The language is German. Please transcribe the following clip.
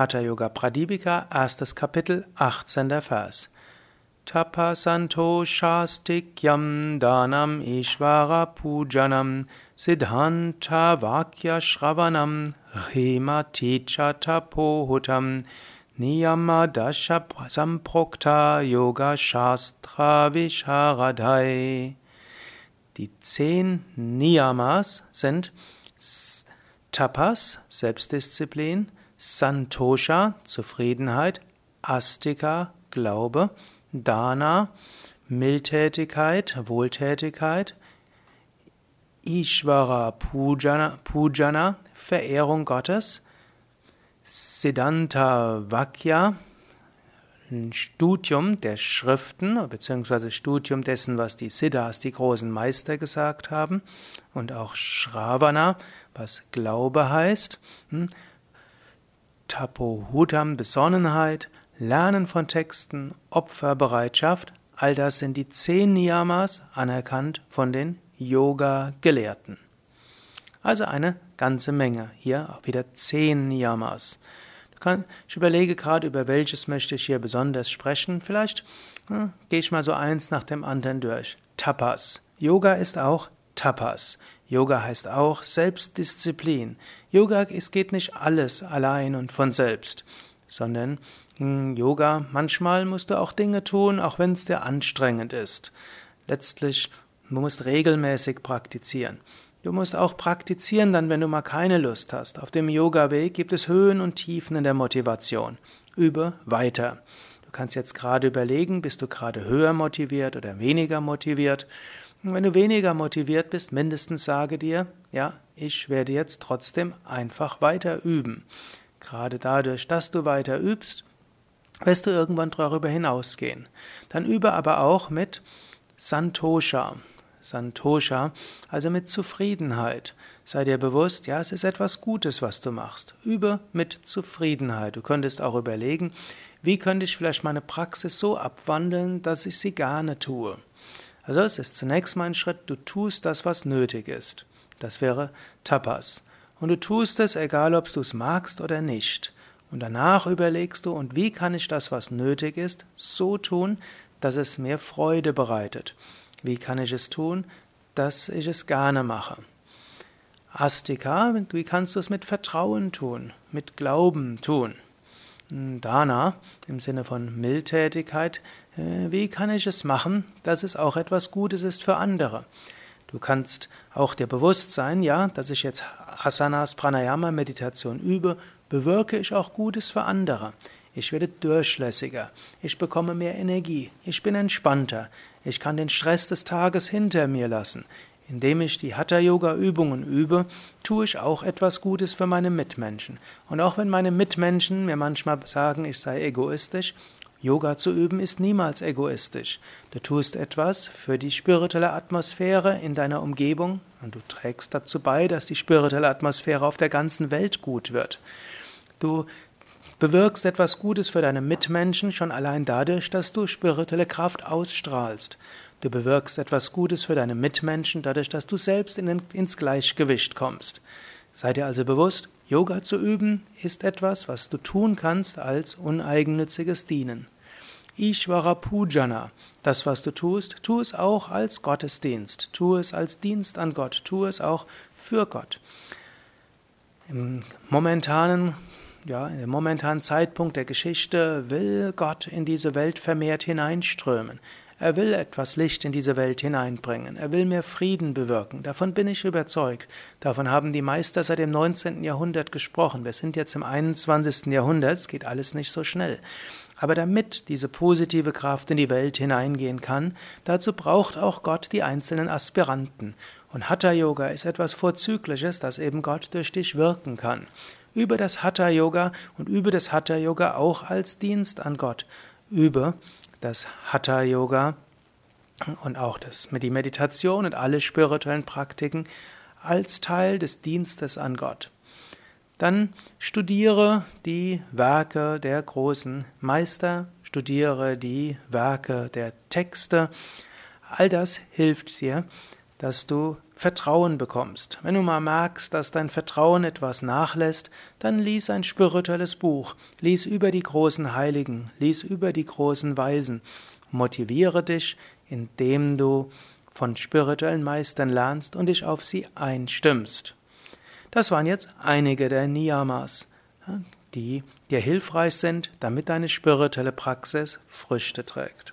Hatha Yoga Pradipika, erstes Kapitel, 18. Vers. Tapasanto Shastikyam Danam Ishvara Pujanam Siddhanta Vakya Shravanam Hema Ticha Tapohutam Niyama Dasha Samprokta Yoga Shastra Visharadai. Die zehn Niyamas sind Tapas, Selbstdisziplin, Santosha, Zufriedenheit, Astika, Glaube, Dana, Mildtätigkeit, Wohltätigkeit, Ishvara Pujana, Pujana, Verehrung Gottes, Siddhanta Vakya, Studium der Schriften, beziehungsweise Studium dessen, was die Siddhas, die großen Meister, gesagt haben, und auch Shravana, was Glaube heißt, hm? Tapohutam, Besonnenheit, Lernen von Texten, Opferbereitschaft, all das sind die zehn Niyamas, anerkannt von den Yoga-Gelehrten. Also eine ganze Menge. Hier auch wieder zehn Niyamas. Ich überlege gerade, über welches möchte ich hier besonders sprechen. Vielleicht hm, gehe ich mal so eins nach dem anderen durch. Tapas. Yoga ist auch Tapas. Yoga heißt auch Selbstdisziplin. Yoga, es geht nicht alles allein und von selbst, sondern hm, Yoga, manchmal musst du auch Dinge tun, auch wenn es dir anstrengend ist. Letztlich, du musst regelmäßig praktizieren. Du musst auch praktizieren dann, wenn du mal keine Lust hast. Auf dem Yoga-Weg gibt es Höhen und Tiefen in der Motivation. Übe weiter. Du kannst jetzt gerade überlegen, bist du gerade höher motiviert oder weniger motiviert. Und wenn du weniger motiviert bist, mindestens sage dir, ja, ich werde jetzt trotzdem einfach weiter üben. Gerade dadurch, dass du weiter übst, wirst du irgendwann darüber hinausgehen. Dann übe aber auch mit Santosha. Santosha, also mit Zufriedenheit. Sei dir bewusst, ja, es ist etwas Gutes, was du machst. Übe mit Zufriedenheit. Du könntest auch überlegen, wie könnte ich vielleicht meine Praxis so abwandeln, dass ich sie gerne tue. Also es ist zunächst mal ein Schritt, du tust das, was nötig ist. Das wäre Tapas. Und du tust es, egal ob du es magst oder nicht. Und danach überlegst du, und wie kann ich das, was nötig ist, so tun, dass es mir Freude bereitet. Wie kann ich es tun, dass ich es gerne mache? Astika, wie kannst du es mit Vertrauen tun, mit Glauben tun? Dana im Sinne von Mildtätigkeit, äh, wie kann ich es machen, dass es auch etwas Gutes ist für andere? Du kannst auch dir bewusst sein, ja, dass ich jetzt Asanas, Pranayama, Meditation übe, bewirke ich auch Gutes für andere. Ich werde durchlässiger. Ich bekomme mehr Energie. Ich bin entspannter. Ich kann den Stress des Tages hinter mir lassen. Indem ich die Hatha-Yoga-Übungen übe, tue ich auch etwas Gutes für meine Mitmenschen. Und auch wenn meine Mitmenschen mir manchmal sagen, ich sei egoistisch, Yoga zu üben ist niemals egoistisch. Du tust etwas für die spirituelle Atmosphäre in deiner Umgebung und du trägst dazu bei, dass die spirituelle Atmosphäre auf der ganzen Welt gut wird. Du bewirkst etwas Gutes für deine Mitmenschen schon allein dadurch, dass du spirituelle Kraft ausstrahlst. Du bewirkst etwas Gutes für deine Mitmenschen dadurch, dass du selbst in ins Gleichgewicht kommst. Sei dir also bewusst, Yoga zu üben ist etwas, was du tun kannst als uneigennütziges Dienen. Ishvara Pujana, das, was du tust, tu es auch als Gottesdienst, tu es als Dienst an Gott, tu es auch für Gott. Im momentanen ja, im momentanen Zeitpunkt der Geschichte will Gott in diese Welt vermehrt hineinströmen. Er will etwas Licht in diese Welt hineinbringen. Er will mehr Frieden bewirken. Davon bin ich überzeugt. Davon haben die Meister seit dem 19. Jahrhundert gesprochen. Wir sind jetzt im 21. Jahrhundert. Es geht alles nicht so schnell. Aber damit diese positive Kraft in die Welt hineingehen kann, dazu braucht auch Gott die einzelnen Aspiranten. Und Hatha Yoga ist etwas Vorzügliches, das eben Gott durch dich wirken kann. Übe das Hatha Yoga und übe das Hatha Yoga auch als Dienst an Gott. Übe das Hatha Yoga und auch das die Meditation und alle spirituellen Praktiken als Teil des Dienstes an Gott. Dann studiere die Werke der großen Meister, studiere die Werke der Texte. All das hilft dir, dass du Vertrauen bekommst. Wenn du mal merkst, dass dein Vertrauen etwas nachlässt, dann lies ein spirituelles Buch, lies über die großen Heiligen, lies über die großen Weisen. Motiviere dich, indem du von spirituellen Meistern lernst und dich auf sie einstimmst. Das waren jetzt einige der Niyamas, die dir hilfreich sind, damit deine spirituelle Praxis Früchte trägt.